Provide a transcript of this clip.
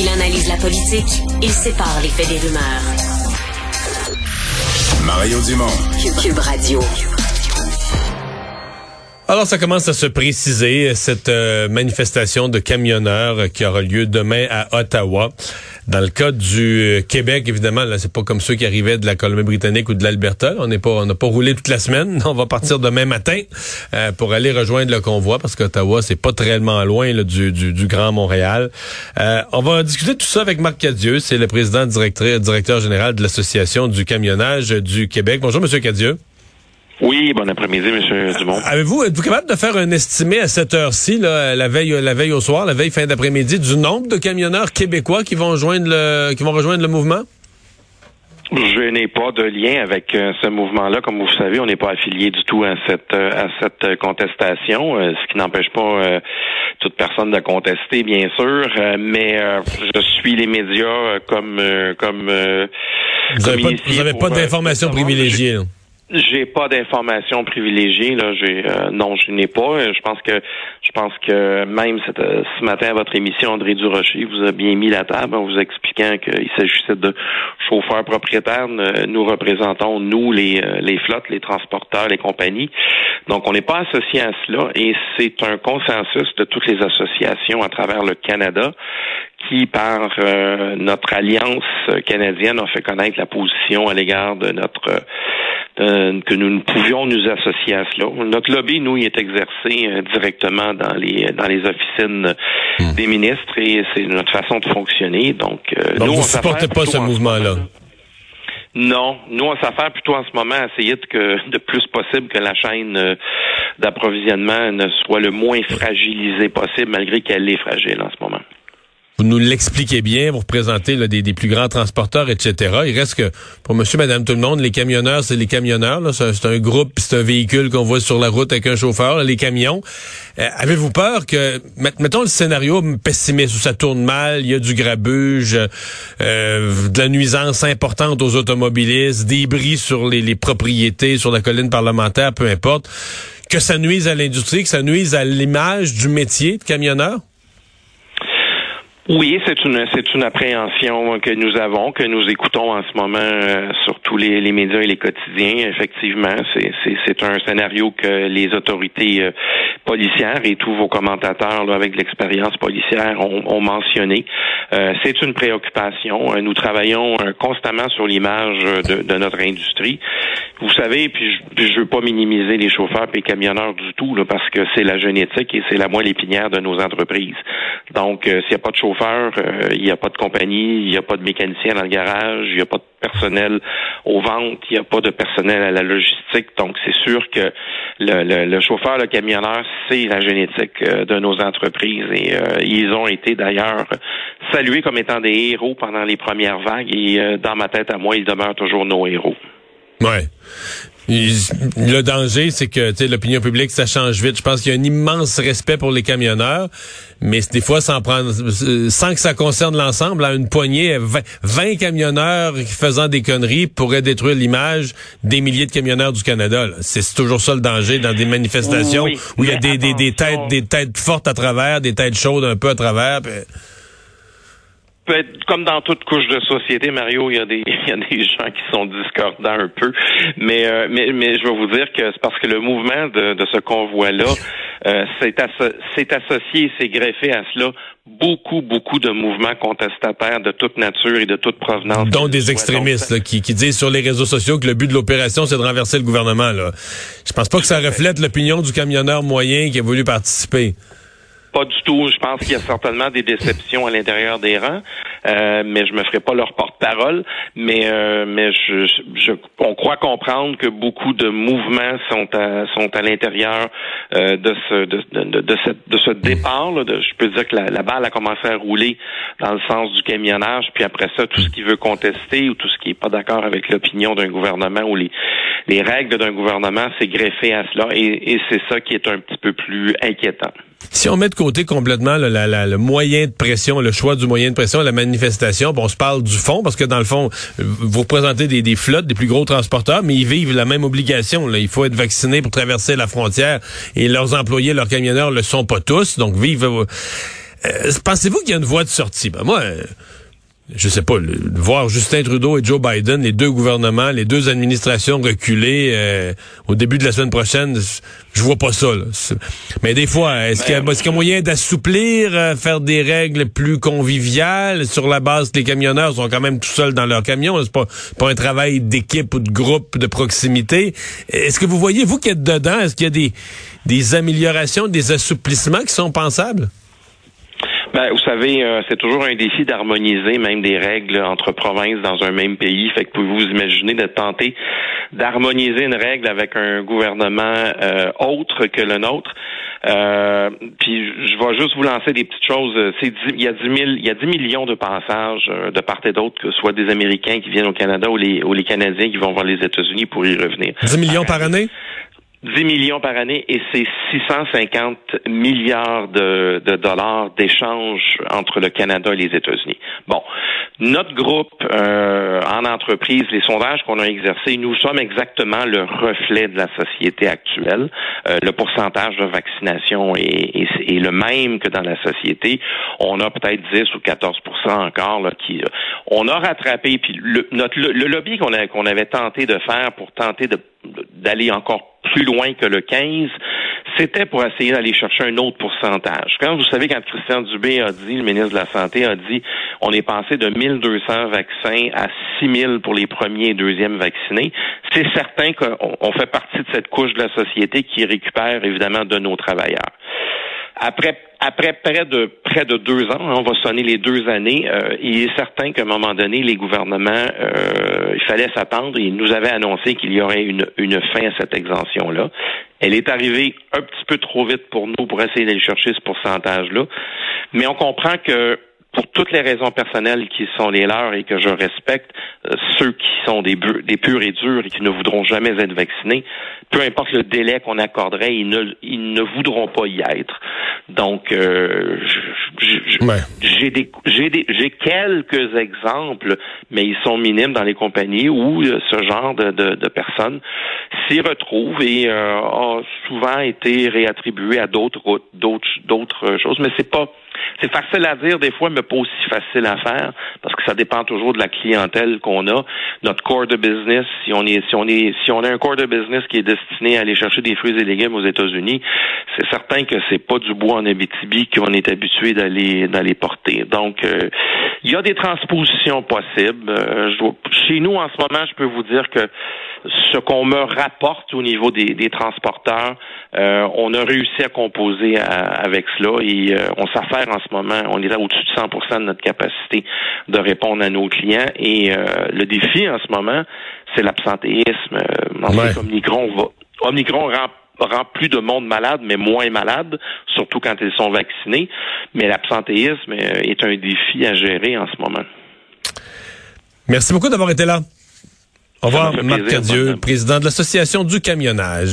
Il analyse la politique, il sépare les faits des rumeurs. Mario Dumont. Cube Radio. Alors, ça commence à se préciser, cette euh, manifestation de camionneurs qui aura lieu demain à Ottawa. Dans le cas du euh, Québec, évidemment, là, c'est pas comme ceux qui arrivaient de la Colombie-Britannique ou de l'Alberta. On n'est pas, on n'a pas roulé toute la semaine. On va partir demain matin euh, pour aller rejoindre le convoi parce qu'Ottawa, c'est pas très loin du, du, du, Grand Montréal. on va discuter tout ça avec Marc Cadieux. C'est le président directeur, directeur général de l'Association du camionnage du Québec. Bonjour, Monsieur Cadieux. Oui, bon après-midi, M. Dumont. Avez-vous, êtes-vous capable de faire un estimé à cette heure-ci, la veille, la veille au soir, la veille fin d'après-midi, du nombre de camionneurs québécois qui vont joindre le, qui vont rejoindre le mouvement? Je n'ai pas de lien avec euh, ce mouvement-là. Comme vous savez, on n'est pas affilié du tout à cette euh, à cette contestation, euh, ce qui n'empêche pas toute personne de contester, bien sûr. mais je suis les médias comme comme. vous n'avez pas, pas d'informations privilégiées. J'ai pas d'informations privilégiées là. J'ai euh, non, je n'ai pas. Euh, je pense que je pense que même euh, ce matin à votre émission, André Durocher vous a bien mis la table en vous expliquant qu'il s'agissait de chauffeurs propriétaires. Nous représentons nous les les flottes, les transporteurs, les compagnies. Donc on n'est pas associé à cela et c'est un consensus de toutes les associations à travers le Canada qui, par notre alliance canadienne, a fait connaître la position à l'égard de notre euh, que nous ne pouvions nous associer à cela. Notre lobby, nous, il est exercé euh, directement dans les dans les officines hmm. des ministres et c'est notre façon de fonctionner. Donc, euh, nous, vous ne supportez pas ce mouvement-là? Non, nous on s'affaire plutôt en ce moment à essayer de que de plus possible que la chaîne d'approvisionnement ne soit le moins fragilisée possible, malgré qu'elle est fragile en ce moment vous nous l'expliquez bien, vous représentez des, des, plus grands transporteurs, etc. Il reste que pour monsieur, madame, tout le monde, les camionneurs, c'est les camionneurs. C'est un groupe, c'est un véhicule qu'on voit sur la route avec un chauffeur, les camions. Euh, avez-vous peur que, mettons le scénario pessimiste où ça tourne mal, il y a du grabuge, euh, de la nuisance importante aux automobilistes, des bris sur les, les propriétés, sur la colline parlementaire, peu importe, que ça nuise à l'industrie, que ça nuise à l'image du métier de camionneur? Oui, c'est une c'est une appréhension que nous avons, que nous écoutons en ce moment euh, sur tous les, les, médias et les quotidiens. Effectivement, c'est c'est un scénario que les autorités euh, policières et tous vos commentateurs là, avec l'expérience policière ont, ont mentionné. Euh, c'est une préoccupation. Nous travaillons constamment sur l'image de, de, notre industrie. Vous savez, puis je, je veux pas minimiser les chauffeurs et les camionneurs du tout là, parce que c'est la génétique et c'est la moelle épinière de nos entreprises. Donc, s'il n'y a pas de euh, il n'y a pas de compagnie, il n'y a pas de mécanicien dans le garage, il n'y a pas de personnel aux ventes, il n'y a pas de personnel à la logistique. Donc, c'est sûr que le, chauffeur, le camionneur, c'est la génétique euh, de nos entreprises et euh, ils ont été d'ailleurs salués comme étant des héros pendant les premières vagues et dans ma tête à moi, ils demeurent toujours nos héros. Ouais. Le danger, c'est que l'opinion publique, ça change vite. Je pense qu'il y a un immense respect pour les camionneurs, mais des fois, sans prendre, sans que ça concerne l'ensemble, à une poignée, 20, camionneurs faisant des conneries pourraient détruire l'image des milliers de camionneurs du Canada. C'est toujours ça le danger dans des manifestations où il y a des, des, des, têtes, des têtes fortes à travers, des têtes chaudes un peu à travers comme dans toute couche de société, Mario, il y a des, il y a des gens qui sont discordants un peu. Mais, euh, mais, mais je vais vous dire que c'est parce que le mouvement de, de ce convoi-là euh, s'est associé, s'est greffé à cela beaucoup, beaucoup de mouvements contestataires de toute nature et de toute provenance. Dont des extrémistes qui, qui disent sur les réseaux sociaux que le but de l'opération, c'est de renverser le gouvernement. Là. Je pense pas que ça reflète l'opinion du camionneur moyen qui a voulu participer. Pas du tout. Je pense qu'il y a certainement des déceptions à l'intérieur des rangs, euh, mais je me ferai pas leur porte-parole. Mais euh, mais je, je, on croit comprendre que beaucoup de mouvements sont à sont à l'intérieur euh, de ce de, de, de, de ce départ. Là, de, je peux dire que la, la, balle a commencé à rouler dans le sens du camionnage, puis après ça, tout ce qui veut contester ou tout ce qui est pas d'accord avec l'opinion d'un gouvernement ou les les règles d'un gouvernement, c'est greffé à cela, et, et c'est ça qui est un petit peu plus inquiétant. Si on met de côté complètement le moyen de pression, le choix du moyen de pression, la manifestation, bon, on se parle du fond, parce que dans le fond, vous représentez des, des flottes, des plus gros transporteurs, mais ils vivent la même obligation. Là. Il faut être vacciné pour traverser la frontière et leurs employés, leurs camionneurs le sont pas tous, donc vivent... Pensez-vous qu'il y a une voie de sortie? Ben moi, je sais pas, voir Justin Trudeau et Joe Biden, les deux gouvernements, les deux administrations reculées euh, au début de la semaine prochaine, je vois pas ça. Mais des fois, est-ce qu'il y, a un moyen d'assouplir, euh, faire des règles plus conviviales? Sur la base que les camionneurs sont quand même tout seuls dans leur camion? C'est pas, pas un travail d'équipe ou de groupe, de proximité. Est-ce que vous voyez, vous qui êtes dedans, est-ce qu'il y a des, des améliorations, des assouplissements qui sont pensables? Ben, vous savez, euh, c'est toujours un défi d'harmoniser même des règles entre provinces dans un même pays. Fait que pouvez-vous imaginer de tenter d'harmoniser une règle avec un gouvernement euh, autre que le nôtre? Euh, puis je vais juste vous lancer des petites choses. C'est il y a 10 il y a 10 millions de passages de part et d'autre, que ce soit des Américains qui viennent au Canada ou les, ou les Canadiens qui vont voir les États-Unis pour y revenir. 10 millions par année? 10 millions par année et c'est 650 milliards de, de dollars d'échanges entre le Canada et les États-Unis. Bon, notre groupe euh, en entreprise, les sondages qu'on a exercés, nous sommes exactement le reflet de la société actuelle. Euh, le pourcentage de vaccination est, est, le même que dans la société. On a peut-être 10 ou 14% encore là, qui on a rattrapé puis le, notre, le, lobby qu'on avait tenté de faire pour tenter d'aller encore plus loin que le 15, c'était pour essayer d'aller chercher un autre pourcentage. Quand vous savez, quand Christian Dubé a dit, le ministre de la Santé a dit, on est passé de 1200 vaccins à 6000 pour les premiers et deuxièmes vaccinés, c'est certain qu'on fait partie de cette couche de la société qui récupère évidemment de nos travailleurs. Après, après près de près de deux ans, hein, on va sonner les deux années, euh, il est certain qu'à un moment donné, les gouvernements, euh, il fallait s'attendre. Ils nous avaient annoncé qu'il y aurait une, une fin à cette exemption-là. Elle est arrivée un petit peu trop vite pour nous pour essayer d'aller chercher ce pourcentage-là. Mais on comprend que pour toutes les raisons personnelles qui sont les leurs et que je respecte, euh, ceux qui sont des, des purs et durs et qui ne voudront jamais être vaccinés, peu importe le délai qu'on accorderait, ils ne, ils ne voudront pas y être. Donc, euh, j'ai des, j'ai quelques exemples, mais ils sont minimes dans les compagnies où euh, ce genre de, de, de personnes s'y retrouvent et euh, ont souvent été réattribuées à d'autres routes, d'autres, d'autres choses. Mais c'est pas c'est facile à dire des fois, mais pas aussi facile à faire parce que ça dépend toujours de la clientèle qu'on a. Notre core de business, si on est si on est si on a un core de business qui est destiné à aller chercher des fruits et légumes aux États-Unis, c'est certain que c'est pas du bois en Abitibi qu'on est habitué d'aller d'aller porter. Donc euh, il y a des transpositions possibles. Euh, chez nous en ce moment, je peux vous dire que ce qu'on me rapporte au niveau des, transporteurs, euh, on a réussi à composer avec cela et on s'affaire en ce moment, on est là au-dessus de 100% de notre capacité de répondre à nos clients. Et euh, le défi en ce moment, c'est l'absentéisme. Euh, en fait, Omicron va, Omicron rend plus de monde malade, mais moins malade, surtout quand ils sont vaccinés. Mais l'absentéisme euh, est un défi à gérer en ce moment. Merci beaucoup d'avoir été là. Au revoir, Marc Cadieux, président de l'Association du camionnage.